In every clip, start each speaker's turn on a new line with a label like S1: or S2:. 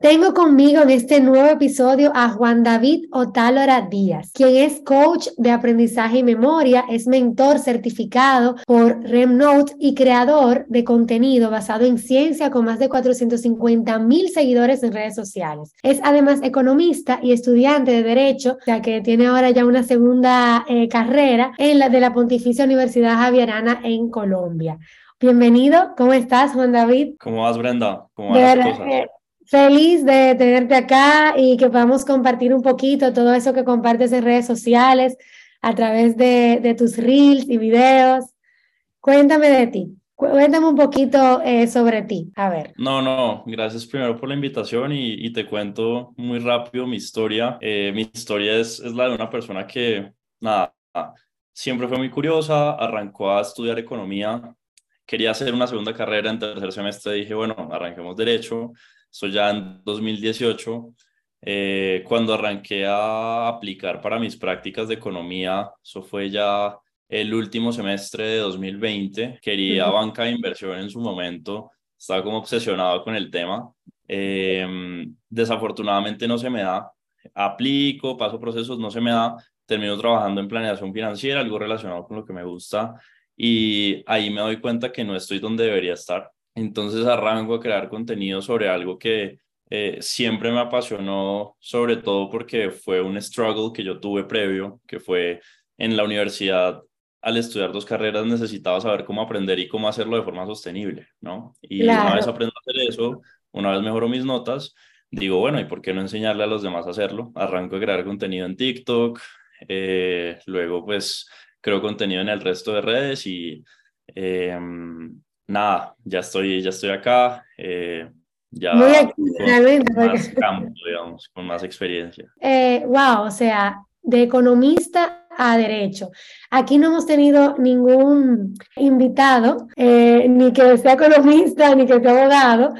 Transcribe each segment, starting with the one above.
S1: Tengo conmigo en este nuevo episodio a Juan David Otálora Díaz, quien es coach de aprendizaje y memoria, es mentor certificado por RemNote y creador de contenido basado en ciencia con más de 450 mil seguidores en redes sociales. Es además economista y estudiante de Derecho, ya que tiene ahora ya una segunda eh, carrera en la de la Pontificia Universidad Javierana en Colombia. Bienvenido, ¿cómo estás, Juan David?
S2: ¿Cómo vas, Brenda? ¿Cómo van las cosas?
S1: Feliz de tenerte acá y que podamos compartir un poquito todo eso que compartes en redes sociales a través de, de tus reels y videos. Cuéntame de ti. Cuéntame un poquito eh, sobre ti. A ver.
S2: No, no, gracias primero por la invitación y, y te cuento muy rápido mi historia. Eh, mi historia es, es la de una persona que, nada, siempre fue muy curiosa, arrancó a estudiar economía, quería hacer una segunda carrera en tercer semestre, dije, bueno, arranquemos derecho eso ya en 2018, eh, cuando arranqué a aplicar para mis prácticas de economía, eso fue ya el último semestre de 2020, quería banca de inversión en su momento, estaba como obsesionado con el tema. Em, desafortunadamente no se me da, aplico, paso procesos, no se me da, termino trabajando en planeación financiera, algo relacionado con lo que me gusta, y ahí me doy cuenta que no estoy donde debería estar. Entonces arranco a crear contenido sobre algo que eh, siempre me apasionó, sobre todo porque fue un struggle que yo tuve previo, que fue en la universidad, al estudiar dos carreras necesitaba saber cómo aprender y cómo hacerlo de forma sostenible, ¿no? Y una vez aprendo a hacer eso, una vez mejoro mis notas, digo, bueno, ¿y por qué no enseñarle a los demás a hacerlo? Arranco a crear contenido en TikTok, eh, luego pues creo contenido en el resto de redes y... Eh, nada, ya estoy, ya estoy acá, eh, ya
S1: Muy aquí,
S2: con, más campo, digamos, con más experiencia.
S1: Eh, wow, o sea, de economista a derecho. Aquí no hemos tenido ningún invitado, eh, ni que sea economista, ni que sea abogado.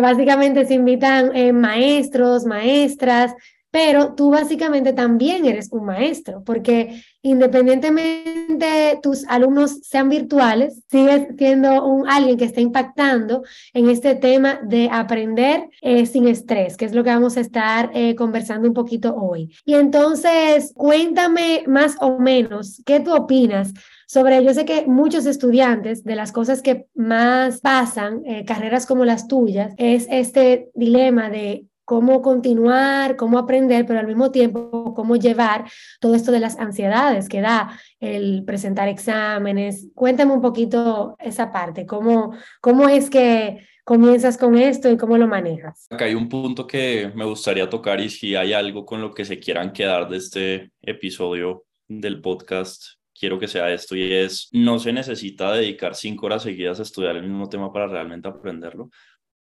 S1: básicamente se invitan maestros, maestras, pero tú básicamente también eres un maestro, porque independientemente tus alumnos sean virtuales, sigues siendo un, alguien que está impactando en este tema de aprender eh, sin estrés, que es lo que vamos a estar eh, conversando un poquito hoy. Y entonces, cuéntame más o menos, ¿qué tú opinas? sobre, yo sé que muchos estudiantes, de las cosas que más pasan, eh, carreras como las tuyas, es este dilema de cómo continuar, cómo aprender, pero al mismo tiempo cómo llevar todo esto de las ansiedades que da el presentar exámenes. Cuéntame un poquito esa parte, cómo, cómo es que comienzas con esto y cómo lo manejas.
S2: Acá hay un punto que me gustaría tocar y si hay algo con lo que se quieran quedar de este episodio del podcast. Quiero que sea esto y es, no se necesita dedicar cinco horas seguidas a estudiar el mismo tema para realmente aprenderlo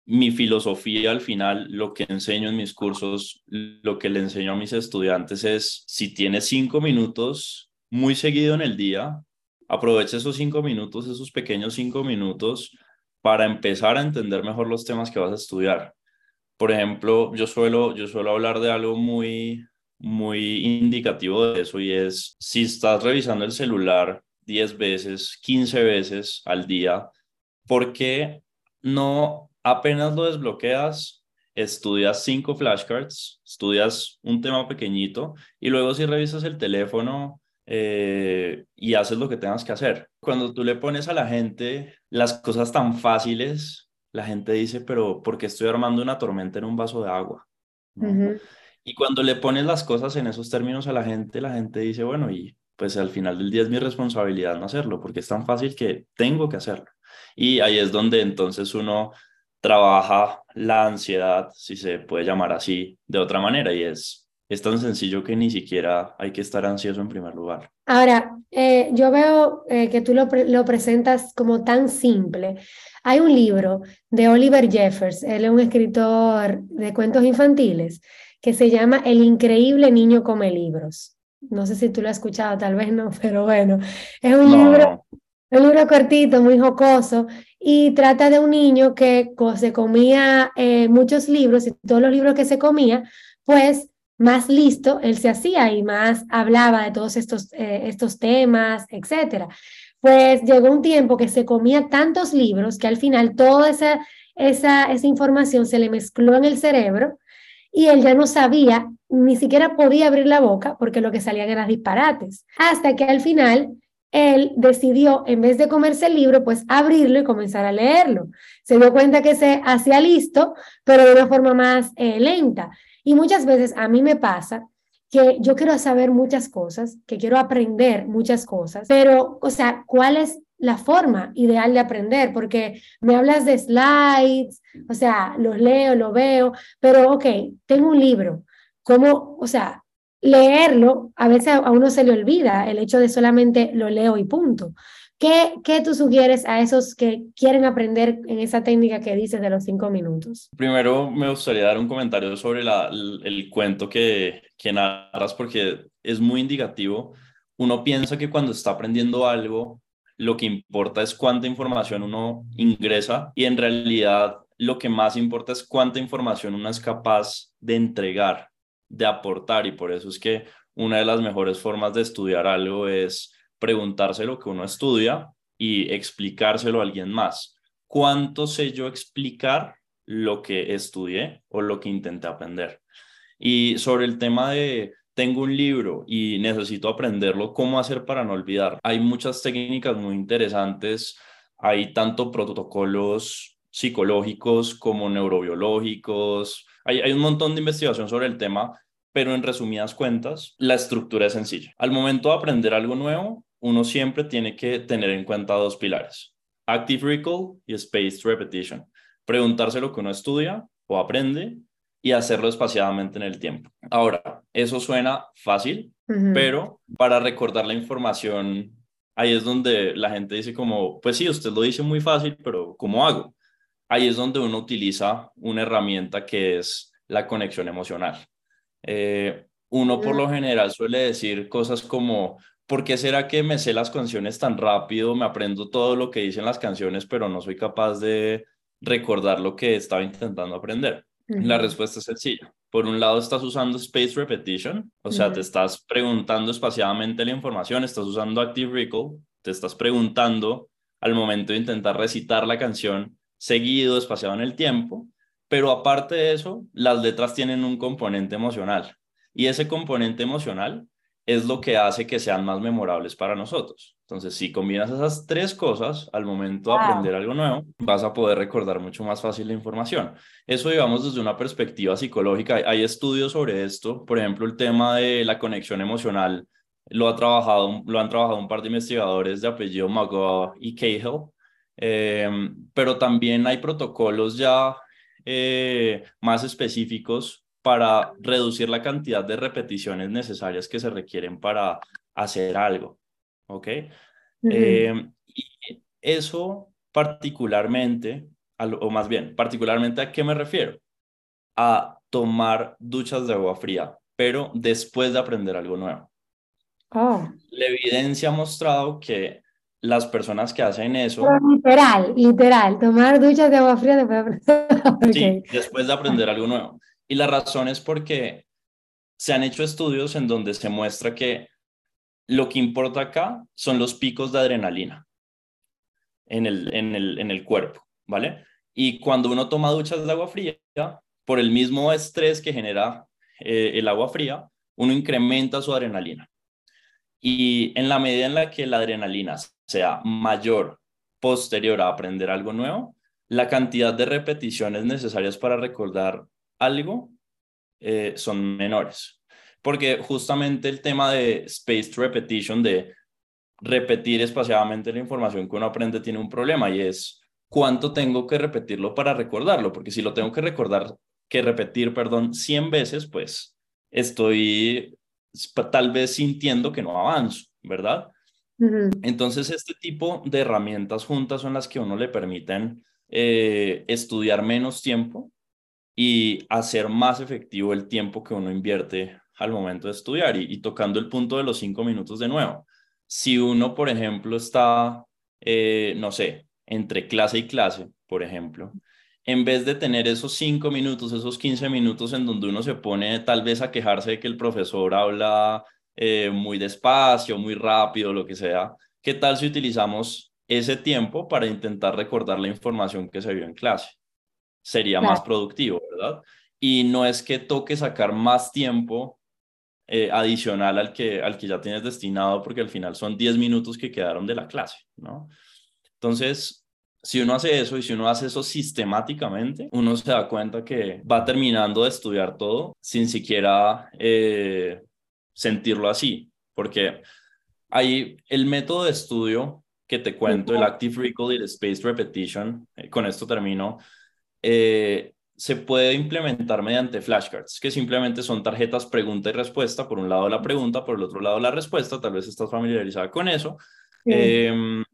S2: mi filosofía al final, lo que enseño en mis cursos, lo que le enseño a mis estudiantes es, si tienes cinco minutos muy seguido en el día, aprovecha esos cinco minutos, esos pequeños cinco minutos, para empezar a entender mejor los temas que vas a estudiar. Por ejemplo, yo suelo, yo suelo hablar de algo muy, muy indicativo de eso y es, si estás revisando el celular 10 veces, 15 veces al día, ¿por qué no apenas lo desbloqueas, estudias cinco flashcards, estudias un tema pequeñito y luego si revisas el teléfono eh, y haces lo que tengas que hacer. Cuando tú le pones a la gente las cosas tan fáciles, la gente dice, pero ¿por qué estoy armando una tormenta en un vaso de agua? Y cuando le pones las cosas en esos términos a la gente, la gente dice, bueno, y pues al final del día es mi responsabilidad no hacerlo, porque es tan fácil que tengo que hacerlo. Y ahí es donde entonces uno trabaja la ansiedad, si se puede llamar así, de otra manera y es, es tan sencillo que ni siquiera hay que estar ansioso en primer lugar.
S1: Ahora, eh, yo veo eh, que tú lo, lo, presentas como tan simple. Hay un libro de Oliver Jeffers, él es un escritor de cuentos infantiles, que se llama El increíble niño come libros. No sé si tú lo has escuchado, tal vez no, pero bueno, es un libro un libro cortito, muy jocoso, y trata de un niño que se comía eh, muchos libros y todos los libros que se comía, pues más listo él se hacía y más hablaba de todos estos, eh, estos temas, etc. Pues llegó un tiempo que se comía tantos libros que al final toda esa esa, esa información se le mezcló en el cerebro y él ya no sabía, ni siquiera podía abrir la boca porque lo que salían eran disparates. Hasta que al final él decidió, en vez de comerse el libro, pues abrirlo y comenzar a leerlo. Se dio cuenta que se hacía listo, pero de una forma más eh, lenta. Y muchas veces a mí me pasa que yo quiero saber muchas cosas, que quiero aprender muchas cosas, pero, o sea, ¿cuál es la forma ideal de aprender? Porque me hablas de slides, o sea, los leo, lo veo, pero, ok, tengo un libro, ¿cómo, o sea, leerlo, a veces a uno se le olvida el hecho de solamente lo leo y punto. ¿Qué, ¿Qué tú sugieres a esos que quieren aprender en esa técnica que dices de los cinco minutos?
S2: Primero me gustaría dar un comentario sobre el, cuento que narras porque es muy indicativo. Uno piensa que cuando está aprendiendo algo, lo que importa es cuánta información uno ingresa y en realidad lo que más importa es cuánta información uno es capaz de entregar de aportar y por eso es que una de las mejores formas de estudiar algo es preguntarse lo que uno estudia y explicárselo a alguien más. ¿Cuánto sé yo explicar lo que estudié o lo que intenté aprender? Y sobre el tema de tengo un libro y necesito aprenderlo, ¿cómo hacer para no olvidar? Hay muchas técnicas muy interesantes, hay tanto protocolos psicológicos como neurobiológicos, hay, hay un montón de investigación sobre el tema pero en resumidas cuentas, la estructura es sencilla. Al momento de aprender algo nuevo, uno siempre tiene que tener en cuenta dos pilares, Active Recall y Spaced Repetition. Preguntarse lo que uno estudia o aprende y hacerlo espaciadamente en el tiempo. Ahora, eso suena fácil, pero para recordar la información, ahí es donde la gente dice como, pues sí, usted lo dice muy fácil, pero ¿cómo hago? Ahí es donde uno utiliza una herramienta que es la conexión emocional. Eh, uno por lo general suele decir cosas como, ¿por qué será que me sé las canciones tan rápido? Me aprendo todo lo que dicen las canciones, pero no soy capaz de recordar lo que estaba intentando aprender. La respuesta es sencilla. Por un lado, estás usando space repetition, o sea, te estás preguntando espaciadamente la información, estás usando active recall, te estás preguntando al momento de intentar recitar la canción seguido, espaciado en el tiempo, pero aparte de eso, las letras tienen un componente emocional y ese componente emocional es lo que hace que sean más memorables para nosotros. Entonces, si combinas esas tres cosas al momento de aprender algo nuevo, vas a poder recordar mucho más fácil la información. Eso, digamos, desde una perspectiva psicológica. Hay estudios sobre esto. Por ejemplo, el tema de la conexión emocional lo, ha trabajado, lo han trabajado un par de investigadores de apellido McGaw y Cahill. Eh, pero también hay protocolos ya eh, más específicos para reducir la cantidad de repeticiones necesarias que se requieren para hacer algo. ¿Ok? Eh, y eso particularmente, o más bien, particularmente a qué me refiero? A tomar duchas de agua fría, pero después de aprender algo nuevo. Oh. La evidencia ha mostrado que las personas que hacen eso.
S1: literal, literal, tomar duchas de agua fría después
S2: de Sí, después de aprender algo nuevo. Y la razón es porque se han hecho estudios en donde se muestra que lo que importa acá son los picos de adrenalina en el, en el, en el cuerpo, ¿vale? Y cuando uno toma duchas de agua fría, por el mismo estrés que genera eh, el agua fría, uno incrementa su adrenalina. Y en la medida en la que la adrenalina sea mayor posterior a aprender algo nuevo, la cantidad de repeticiones necesarias para recordar algo eh, son menores. Porque justamente el tema de spaced repetition, de repetir espaciadamente la información que uno aprende, tiene un problema y es cuánto tengo que repetirlo para recordarlo. Porque si lo tengo que recordar, que repetir, perdón, 100 veces, pues estoy tal vez sintiendo que no avanzo, ¿verdad? Entonces, este tipo de herramientas juntas son las que a uno le permiten eh, estudiar menos tiempo y hacer más efectivo el tiempo que uno invierte al momento de estudiar. Y, tocando el punto de los cinco minutos de nuevo, si uno, por ejemplo, está, eh, no sé, entre clase y clase, por ejemplo, en vez de tener esos cinco minutos, esos 15 minutos en donde uno se pone tal vez a quejarse de que el profesor habla eh, muy despacio, muy rápido, lo que sea, ¿qué tal si utilizamos ese tiempo para intentar recordar la información que se vio en clase? sería más productivo, ¿verdad? Y no es que toque sacar más tiempo eh, adicional al que, al que ya tienes destinado, porque al final son 10 minutos que quedaron de la clase, ¿no? Entonces, si uno hace eso y si uno hace eso sistemáticamente, uno se da cuenta que va terminando de estudiar todo sin siquiera eh, sentirlo así, porque hay el método de estudio que te cuento, el Active Recall y el Space Repetition, eh, con esto termino, eh, se puede implementar mediante flashcards, que simplemente son tarjetas pregunta y respuesta, por un lado la pregunta, por el otro lado la respuesta, tal vez estás familiarizada con eso, em,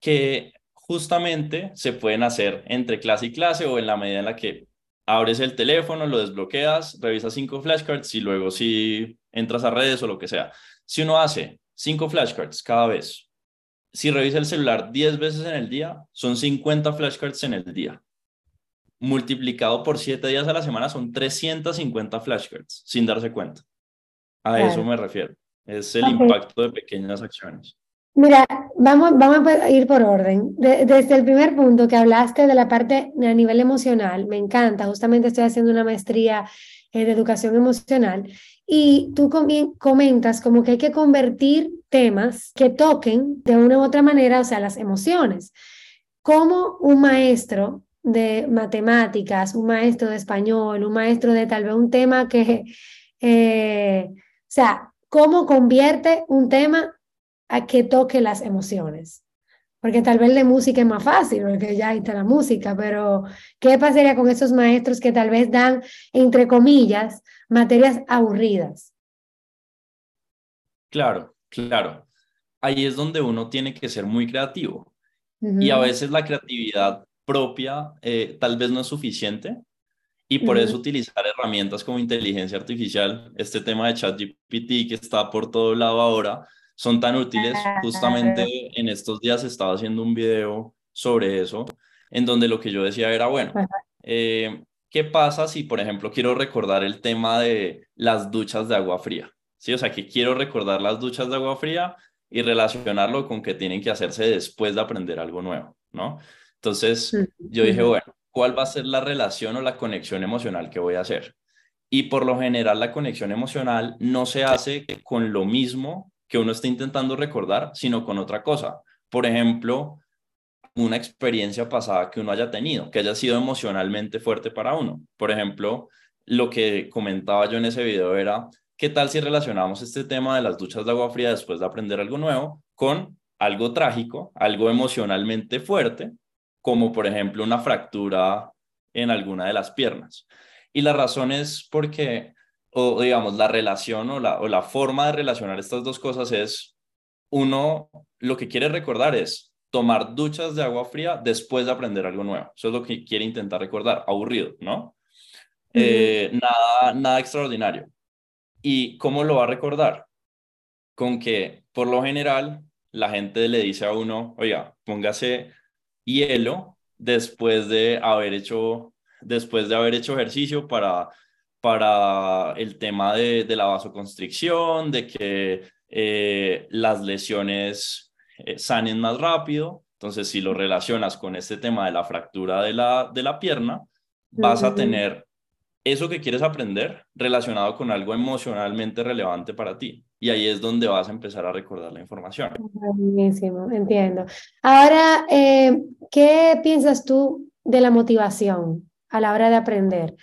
S2: que justamente se pueden hacer entre clase y clase o en la medida en la que abres el teléfono, lo desbloqueas, revisas cinco flashcards y luego si entras a redes o lo que sea. Si uno hace cinco flashcards cada vez, si revisa el celular 10 veces en el día, son 50 flashcards en el día. Multiplicado por 7 días a la semana son 350 flashcards, sin darse cuenta. A eso me refiero. Es el impacto de pequeñas acciones.
S1: Mira, vamos, vamos a ir por orden. desde el primer punto que hablaste de la parte a nivel emocional, me encanta. Justamente estoy haciendo una maestría eh, de educación emocional y tú comentas como que hay que convertir temas que toquen de una u otra manera, o sea, las emociones. Como un maestro de matemáticas, un maestro de español, un maestro de tal vez un tema que, eh, o sea, cómo convierte un tema a que toque las emociones. Porque tal vez de música es más fácil, porque ya está la música, pero ¿qué pasaría con esos maestros que tal vez dan, entre comillas, materias aburridas?
S2: Claro, claro. Ahí es donde uno tiene que ser muy creativo. Y a veces la creatividad propia eh, tal vez no es suficiente. Y por eso utilizar herramientas como inteligencia artificial, este tema de ChatGPT que está por todo lado ahora, son tan útiles. Justamente en estos días estaba haciendo un video sobre eso, en donde lo que yo decía era, bueno, eh, ¿qué pasa si, por ejemplo, quiero recordar el tema de las duchas de agua fría? Sí, o sea, que quiero recordar las duchas de agua fría y relacionarlo con que tienen que hacerse después de aprender algo nuevo, ¿no? Entonces, yo dije, bueno, ¿cuál va a ser la relación o la conexión emocional que voy a hacer? Y por lo general, la conexión emocional no se hace con lo mismo que uno está intentando recordar, sino con otra cosa. Por ejemplo, una experiencia pasada que uno haya tenido, que haya sido emocionalmente fuerte para uno. Por ejemplo, lo que comentaba yo en ese video era, ¿qué tal si relacionamos este tema de las duchas de agua fría después de aprender algo nuevo con algo trágico, algo emocionalmente fuerte, como por ejemplo una fractura en alguna de las piernas? Y la razón es porque o digamos, la relación o la, o la forma de relacionar estas dos cosas es, uno lo que quiere recordar es tomar duchas de agua fría después de aprender algo nuevo. Eso es lo que quiere intentar recordar, aburrido, ¿no? Eh, nada, nada extraordinario. ¿Y cómo lo va a recordar? Con que, por lo general, la gente le dice a uno, oiga, póngase hielo después de haber hecho, después de haber hecho ejercicio para para el tema de, la vasoconstricción, de que eh, las lesiones eh, sanen más rápido. Entonces, si lo relacionas con este tema de la fractura de la, de la pierna, vas a tener eso que quieres aprender relacionado con algo emocionalmente relevante para ti. Y ahí es donde vas a empezar a recordar la información.
S1: Buenísimo, entiendo. Ahora, eh, ¿qué piensas tú de la motivación a la hora de aprender?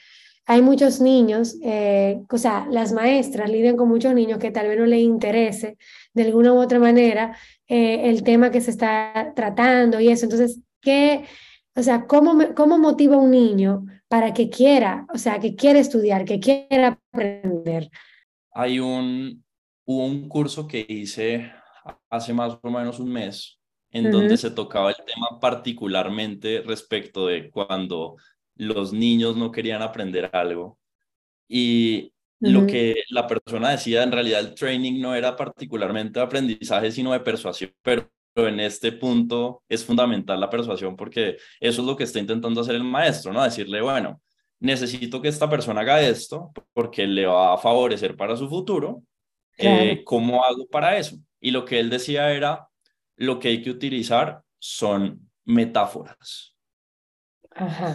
S1: Hay muchos niños, eh, o sea, las maestras lidian con muchos niños que tal vez no les interese de alguna u otra manera eh, el tema que se está tratando y eso. Entonces, ¿qué, o sea, cómo, cómo motiva a un niño para que quiera, o sea, que quiera estudiar, que quiera aprender?
S2: Hay un, hubo un curso que hice hace más o menos un mes en donde se tocaba el tema particularmente respecto de cuando los niños no querían aprender algo. Y lo que la persona decía, en realidad el training no era particularmente de aprendizaje, sino de persuasión, pero en este punto es fundamental la persuasión porque eso es lo que está intentando hacer el maestro, ¿no? Decirle, bueno, necesito que esta persona haga esto porque le va a favorecer para su futuro. Eh, ¿Cómo hago para eso? Y lo que él decía era, lo que hay que utilizar son metáforas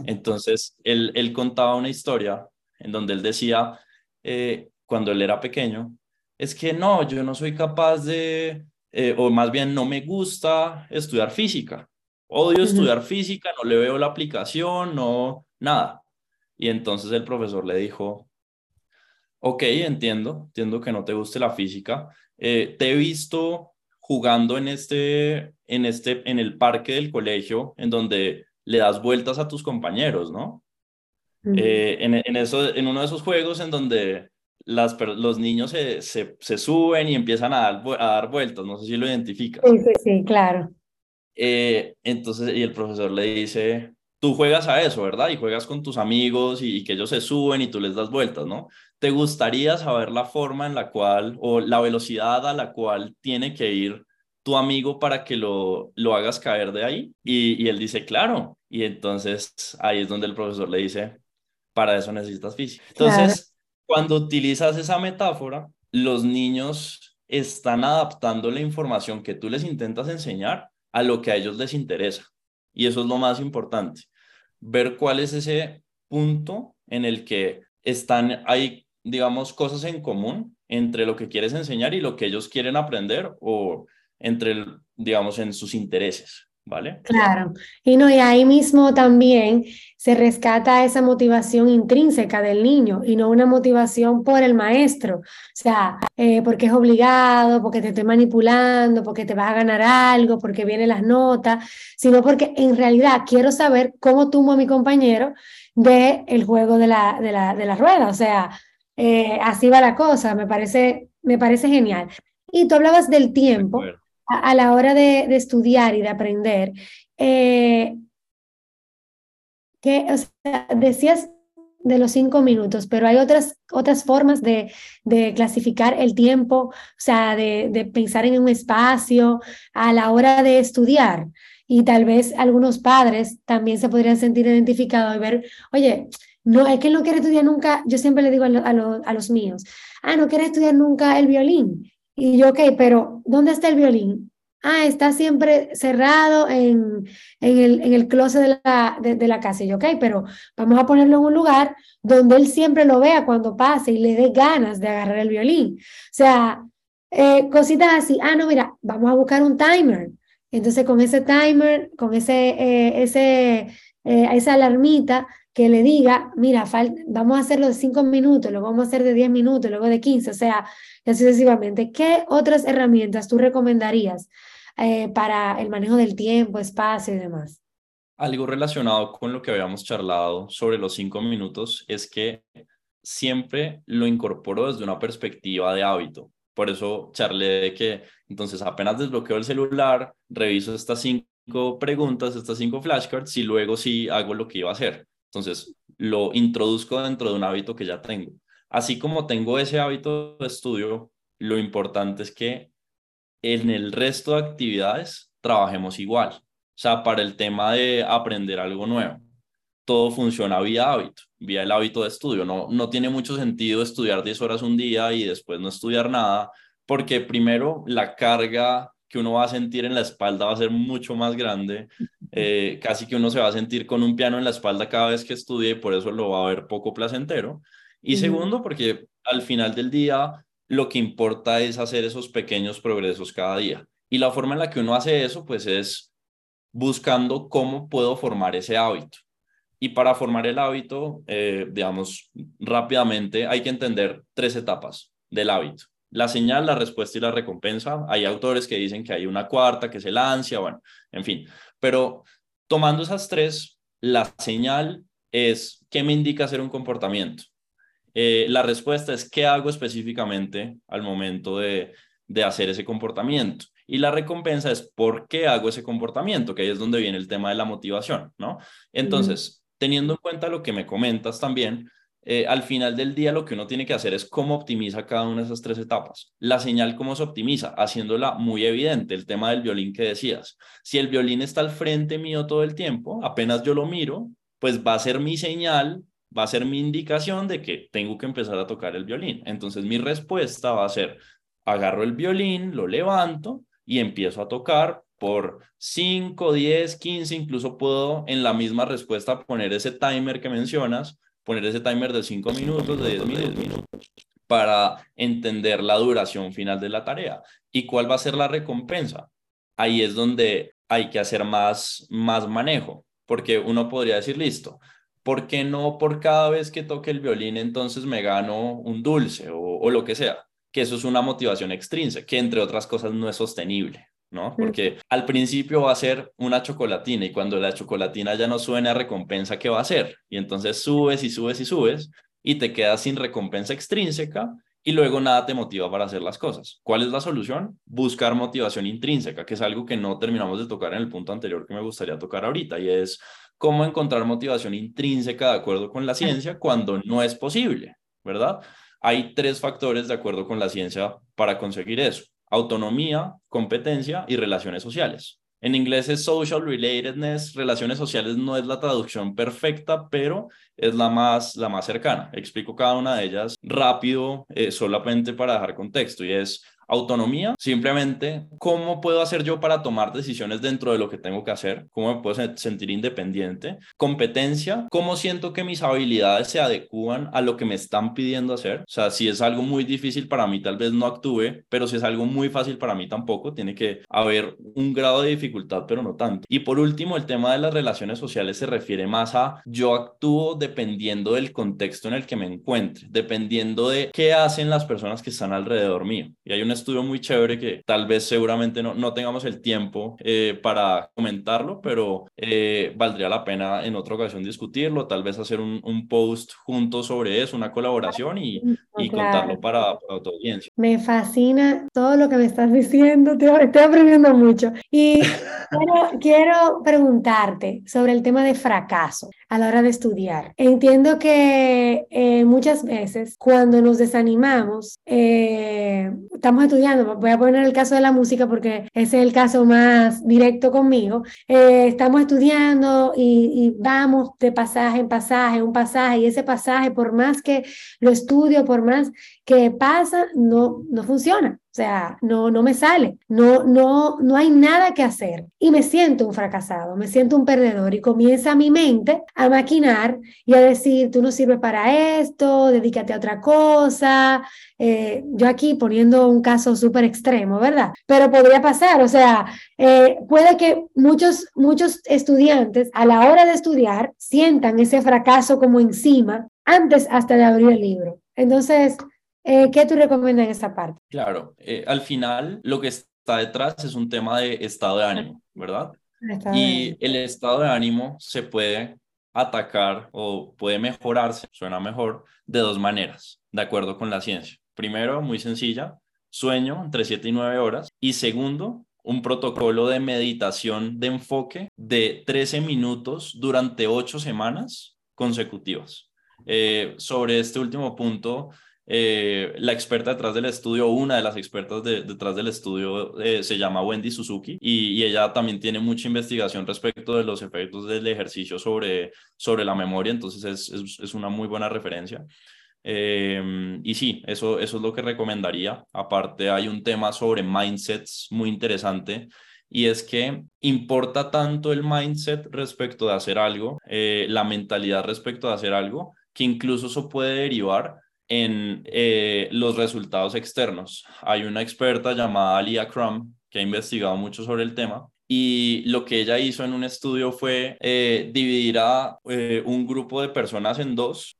S2: Entonces, él, él contaba una historia en donde él decía, eh, cuando él era pequeño, es que no, yo no soy capaz de, eh, o más bien no me gusta estudiar física. Odio estudiar física, no le veo la aplicación, no, nada. Y entonces el profesor le dijo, ok, entiendo, entiendo que no te guste la física. Eh, te he visto jugando en este, en este, en el parque del colegio, en donde le das vueltas a tus compañeros, ¿no? Eh, en, en, eso, en uno de esos juegos en donde las, los niños se, se, se suben y empiezan a dar, a dar vueltas, no sé si lo identificas.
S1: Sí, sí, sí, claro.
S2: Eh, entonces, y el profesor le dice, tú juegas a eso, ¿verdad? Y juegas con tus amigos y, que ellos se suben y tú les das vueltas, ¿no? ¿Te gustaría saber la forma en la cual o la velocidad a la cual tiene que ir tu amigo para que lo, lo hagas caer de ahí? Y, y él dice, claro. Y entonces ahí es donde el profesor le dice, para eso necesitas física. Entonces, cuando utilizas esa metáfora, los niños están adaptando la información que tú les intentas enseñar a lo que a ellos les interesa. Y eso es lo más importante. Ver cuál es ese punto en el que están, hay, digamos, cosas en común entre lo que quieres enseñar y lo que ellos quieren aprender o entre, digamos, en sus intereses. ¿Vale?
S1: Claro, y no, y ahí mismo también se rescata esa motivación intrínseca del niño y no una motivación por el maestro, o sea, eh, porque es obligado, porque te estoy manipulando, porque te vas a ganar algo, porque vienen las notas, sino porque en realidad quiero saber cómo tumbo a mi compañero del el juego de la, de, la, de la rueda, o sea, eh, así va la cosa, me parece, me parece genial. Y tú hablabas del tiempo a, la hora de, estudiar y de aprender, eh, que decías de los cinco minutos, pero hay otras, otras formas de, de clasificar el tiempo, o sea, de, de, pensar en un espacio a la hora de estudiar. Y tal vez algunos padres también se podrían sentir identificados y ver, oye, no, es que él no quiere estudiar nunca, yo siempre le digo a, a los míos, ah, no quiere estudiar nunca el violín. Y yo, ok, pero ¿dónde está el violín? Ah, está siempre cerrado en, en, el, en el closet de la, de, la casa. Y yo, ok, pero vamos a ponerlo en un lugar donde él siempre lo vea cuando pase y le dé ganas de agarrar el violín. O sea, eh, cositas así. Ah, no, mira, vamos a buscar un timer. Entonces, con ese timer, con ese, eh, ese, eh, esa alarmita, que le diga, mira, vamos a hacerlo de cinco minutos, luego vamos a hacer de 10 minutos, luego de 15, o sea, y sucesivamente. ¿Qué otras herramientas tú recomendarías eh, para el manejo del tiempo, espacio y demás?
S2: Algo relacionado con lo que habíamos charlado sobre los cinco minutos es que siempre lo incorporo desde una perspectiva de hábito. Por eso charlé de que entonces apenas desbloqueo el celular, reviso estas cinco preguntas, estas cinco flashcards y luego sí hago lo que iba a hacer. Entonces, lo introduzco dentro de un hábito que ya tengo. Así como tengo ese hábito de estudio, lo importante es que en el resto de actividades trabajemos igual. O sea, para el tema de aprender algo nuevo, todo funciona vía hábito, vía el hábito de estudio. No, no tiene mucho sentido estudiar 10 horas un día y después no estudiar nada, porque primero la carga que uno va a sentir en la espalda va a ser mucho más grande, eh, casi que uno se va a sentir con un piano en la espalda cada vez que estudie y por eso lo va a ver poco placentero. Y segundo, porque al final del día lo que importa es hacer esos pequeños progresos cada día. Y la forma en la que uno hace eso, pues es buscando cómo puedo formar ese hábito. Y para formar el hábito, eh, digamos, rápidamente hay que entender tres etapas del hábito la señal, la respuesta y la recompensa. Hay autores que dicen que hay una cuarta, que es el ansia, bueno, en fin. Pero tomando esas tres, la señal es qué me indica hacer un comportamiento. Eh, la respuesta es qué hago específicamente al momento de, de hacer ese comportamiento. Y la recompensa es por qué hago ese comportamiento, que ahí es donde viene el tema de la motivación, ¿no? Entonces, teniendo en cuenta lo que me comentas también, eh, al final del día lo que uno tiene que hacer es cómo optimiza cada una de esas tres etapas. La señal, cómo se optimiza, haciéndola muy evidente, el tema del violín que decías. Si el violín está al frente mío todo el tiempo, apenas yo lo miro, pues va a ser mi señal, va a ser mi indicación de que tengo que empezar a tocar el violín. Entonces mi respuesta va a ser, agarro el violín, lo levanto y empiezo a tocar por 5, 10, 15, incluso puedo en la misma respuesta poner ese timer que mencionas, poner ese timer de 5 minutos, de 10 minutos, para entender la duración final de la tarea. ¿Y cuál va a ser la recompensa? Ahí es donde hay que hacer más, más manejo, porque uno podría decir, listo, ¿por qué no por cada vez que toque el violín entonces me gano un dulce o, o lo que sea? Que eso es una motivación extrínseca, que entre otras cosas no es sostenible. ¿No? Porque al principio va a ser una chocolatina y cuando la chocolatina ya no suena a recompensa, ¿qué va a hacer? Y entonces subes y subes y subes y te quedas sin recompensa extrínseca y luego nada te motiva para hacer las cosas. ¿Cuál es la solución? Buscar motivación intrínseca, que es algo que no terminamos de tocar en el punto anterior que me gustaría tocar ahorita y es cómo encontrar motivación intrínseca de acuerdo con la ciencia cuando no es posible, ¿verdad? Hay tres factores de acuerdo con la ciencia para conseguir eso autonomía, competencia y relaciones sociales. En inglés es social relatedness, relaciones sociales no es la traducción perfecta, pero es la más, la más cercana. Explico cada una de ellas rápido, eh, solamente para dejar contexto, y es Autonomía, simplemente, ¿cómo puedo hacer yo para tomar decisiones dentro de lo que tengo que hacer? ¿Cómo me puedo sentir independiente? Competencia, ¿cómo siento que mis habilidades se adecúan a lo que me están pidiendo hacer? O sea, si es algo muy difícil para mí, tal vez no actúe, pero si es algo muy fácil para mí tampoco, tiene que haber un grado de dificultad, pero no tanto. Y por último, el tema de las relaciones sociales se refiere más a yo actúo dependiendo del contexto en el que me encuentre, dependiendo de qué hacen las personas que están alrededor mío. Y hay una estudio muy chévere que tal vez seguramente no, no tengamos el tiempo eh, para comentarlo, pero eh, valdría la pena en otra ocasión discutirlo, tal vez hacer un, un post juntos sobre eso, una colaboración y, y contarlo para, para, tu audiencia.
S1: Me fascina todo lo que me estás diciendo, te, estoy aprendiendo mucho. Y quiero, quiero preguntarte sobre el tema de fracaso a la hora de estudiar. Entiendo que eh, muchas veces cuando nos desanimamos, eh, estamos estudiando, voy a poner el caso de la música porque ese es el caso más directo conmigo, eh, estamos estudiando y, y, vamos de pasaje en pasaje, un pasaje, y ese pasaje, por más que lo estudio, por más que pasa, no, no funciona. O sea, no, no me sale, no, no, no hay nada que hacer y me siento un fracasado, me siento un perdedor y comienza mi mente a maquinar y a decir, tú no sirves para esto, dedícate a otra cosa. Eh, yo aquí poniendo un caso súper extremo, ¿verdad? Pero podría pasar, o sea, eh, puede que muchos, muchos estudiantes a la hora de estudiar sientan ese fracaso como encima antes hasta de abrir el libro. Entonces, eh, ¿Qué tú recomiendas en esa parte?
S2: Claro, eh, al final lo que está detrás es un tema de estado de ánimo, ¿verdad? y el estado de ánimo se puede atacar o puede mejorarse, suena mejor, de dos maneras, de acuerdo con la ciencia. Primero, muy sencilla, sueño entre 7 y 9 horas. Y segundo, un protocolo de meditación de enfoque de 13 minutos durante 8 semanas consecutivas. Eh, sobre este último punto, eh, la experta detrás del estudio, una de las expertas detrás del estudio, eh, se llama Wendy Suzuki y, ella también tiene mucha investigación respecto de los efectos del ejercicio sobre, sobre la memoria, entonces es, es, una muy buena referencia. Em, y sí, eso, eso es lo que recomendaría. Aparte, hay un tema sobre mindsets muy interesante y es que importa tanto el mindset respecto de hacer algo, eh, la mentalidad respecto de hacer algo, que incluso eso puede derivar en eh, los resultados externos. Hay una experta llamada Alia Crum que ha investigado mucho sobre el tema y lo que ella hizo en un estudio fue eh, dividir a eh, un grupo de personas en dos,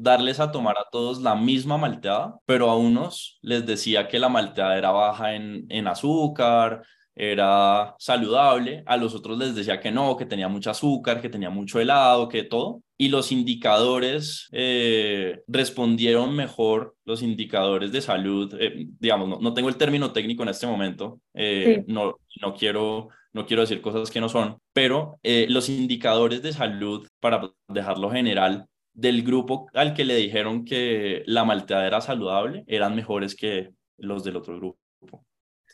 S2: darles a tomar a todos la misma malteada, pero a unos les decía que la malteada era baja en, en azúcar, era saludable, a los otros les decía que no, que tenía mucho azúcar, que tenía mucho helado, que todo. Y los indicadores eh, respondieron mejor, los indicadores de salud, eh, digamos, no, tengo el término técnico en este momento, eh, no, no, quiero, no quiero decir cosas que no son, pero los indicadores de salud, para dejarlo general, del grupo al que le dijeron que la malteada era saludable, eran mejores que los del otro grupo.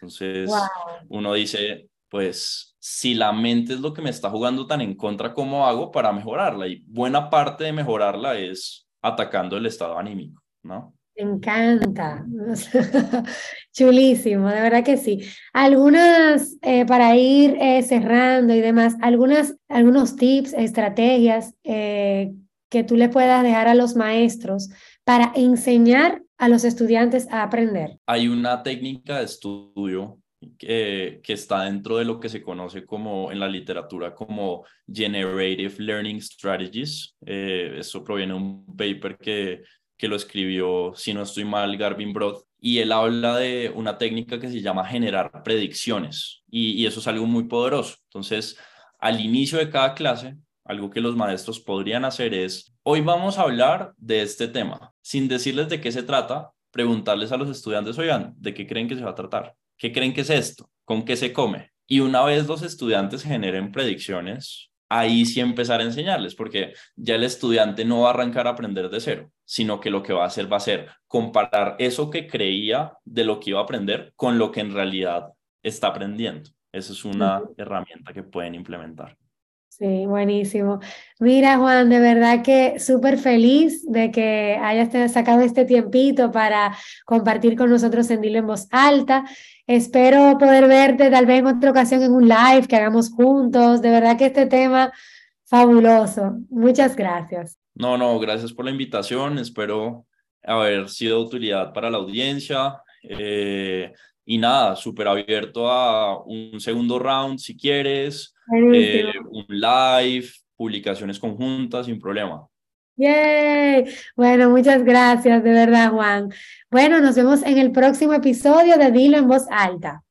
S2: Entonces, uno dice, pues, si la mente es lo que me está jugando tan en contra, ¿cómo hago para mejorarla? Y buena parte de mejorarla es atacando el estado anímico, ¿no?
S1: Me encanta. Chulísimo, de verdad que sí. Algunas, eh, para ir eh, cerrando y demás, algunas, algunos tips, estrategias eh, que tú le puedas dejar a los maestros para enseñar a los estudiantes a aprender.
S2: Hay una técnica de estudio que, que, está dentro de lo que se conoce como en la literatura como Generative Learning Strategies. Eh, eso proviene de un paper que, que lo escribió, si no estoy mal, Garvin Broad, y él habla de una técnica que se llama generar predicciones, y, y eso es algo muy poderoso. Entonces, al inicio de cada clase, algo que los maestros podrían hacer es, hoy vamos a hablar de este tema, sin decirles de qué se trata, preguntarles a los estudiantes, oigan, ¿de qué creen que se va a tratar? ¿Qué creen que es esto? ¿Con qué se come? Y una vez los estudiantes generen predicciones, ahí sí empezar a enseñarles, porque ya el estudiante no va a arrancar a aprender de cero, sino que lo que va a hacer va a ser comparar eso que creía de lo que iba a aprender con lo que en realidad está aprendiendo. Esa es una herramienta que pueden implementar.
S1: Sí, buenísimo. Mira, Juan, de verdad que súper feliz de que hayas sacado este tiempito para compartir con nosotros en Dilo en voz alta. Espero poder verte tal vez en otra ocasión en un live que hagamos juntos. De verdad que este tema fabuloso. Muchas gracias.
S2: No, no, gracias por la invitación. Espero haber sido de utilidad para la audiencia. Eh, y nada, súper abierto a un segundo round si quieres, eh, un live, publicaciones conjuntas, sin problema.
S1: Yay. Bueno, muchas gracias, de verdad, Juan. Bueno, nos vemos en el próximo episodio de Dilo en voz alta.